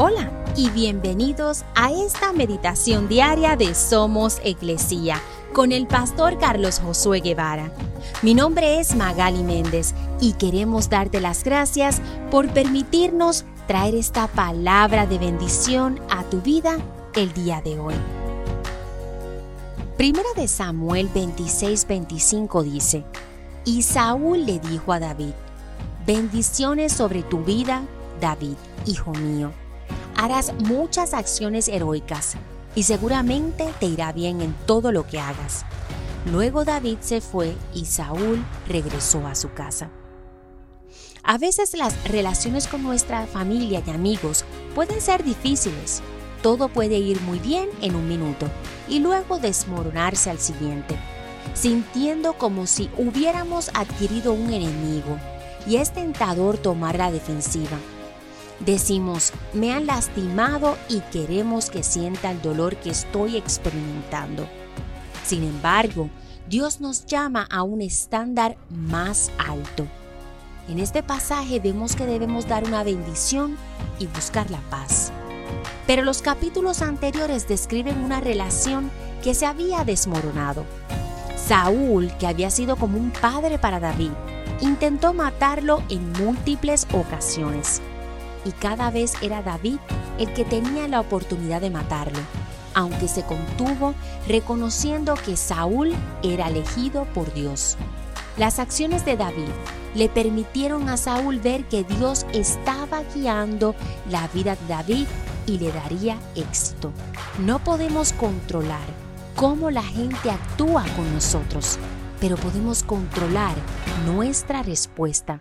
Hola y bienvenidos a esta meditación diaria de Somos Iglesia con el pastor Carlos Josué Guevara. Mi nombre es Magali Méndez y queremos darte las gracias por permitirnos traer esta palabra de bendición a tu vida el día de hoy. Primera de Samuel 26:25 dice, y Saúl le dijo a David, bendiciones sobre tu vida, David, hijo mío harás muchas acciones heroicas y seguramente te irá bien en todo lo que hagas. Luego David se fue y Saúl regresó a su casa. A veces las relaciones con nuestra familia y amigos pueden ser difíciles. Todo puede ir muy bien en un minuto y luego desmoronarse al siguiente, sintiendo como si hubiéramos adquirido un enemigo y es tentador tomar la defensiva Decimos, me han lastimado y queremos que sienta el dolor que estoy experimentando. Sin embargo, Dios nos llama a un estándar más alto. En este pasaje vemos que debemos dar una bendición y buscar la paz. Pero los capítulos anteriores describen una relación que se había desmoronado. Saúl, que había sido como un padre para David, intentó matarlo en múltiples ocasiones y cada vez era David el que tenía la oportunidad de matarlo, aunque se contuvo reconociendo que Saúl era elegido por Dios. Las acciones de David le permitieron a Saúl ver que Dios estaba guiando la vida de David y le daría éxito. No podemos controlar cómo la gente actúa con nosotros, pero podemos controlar nuestra respuesta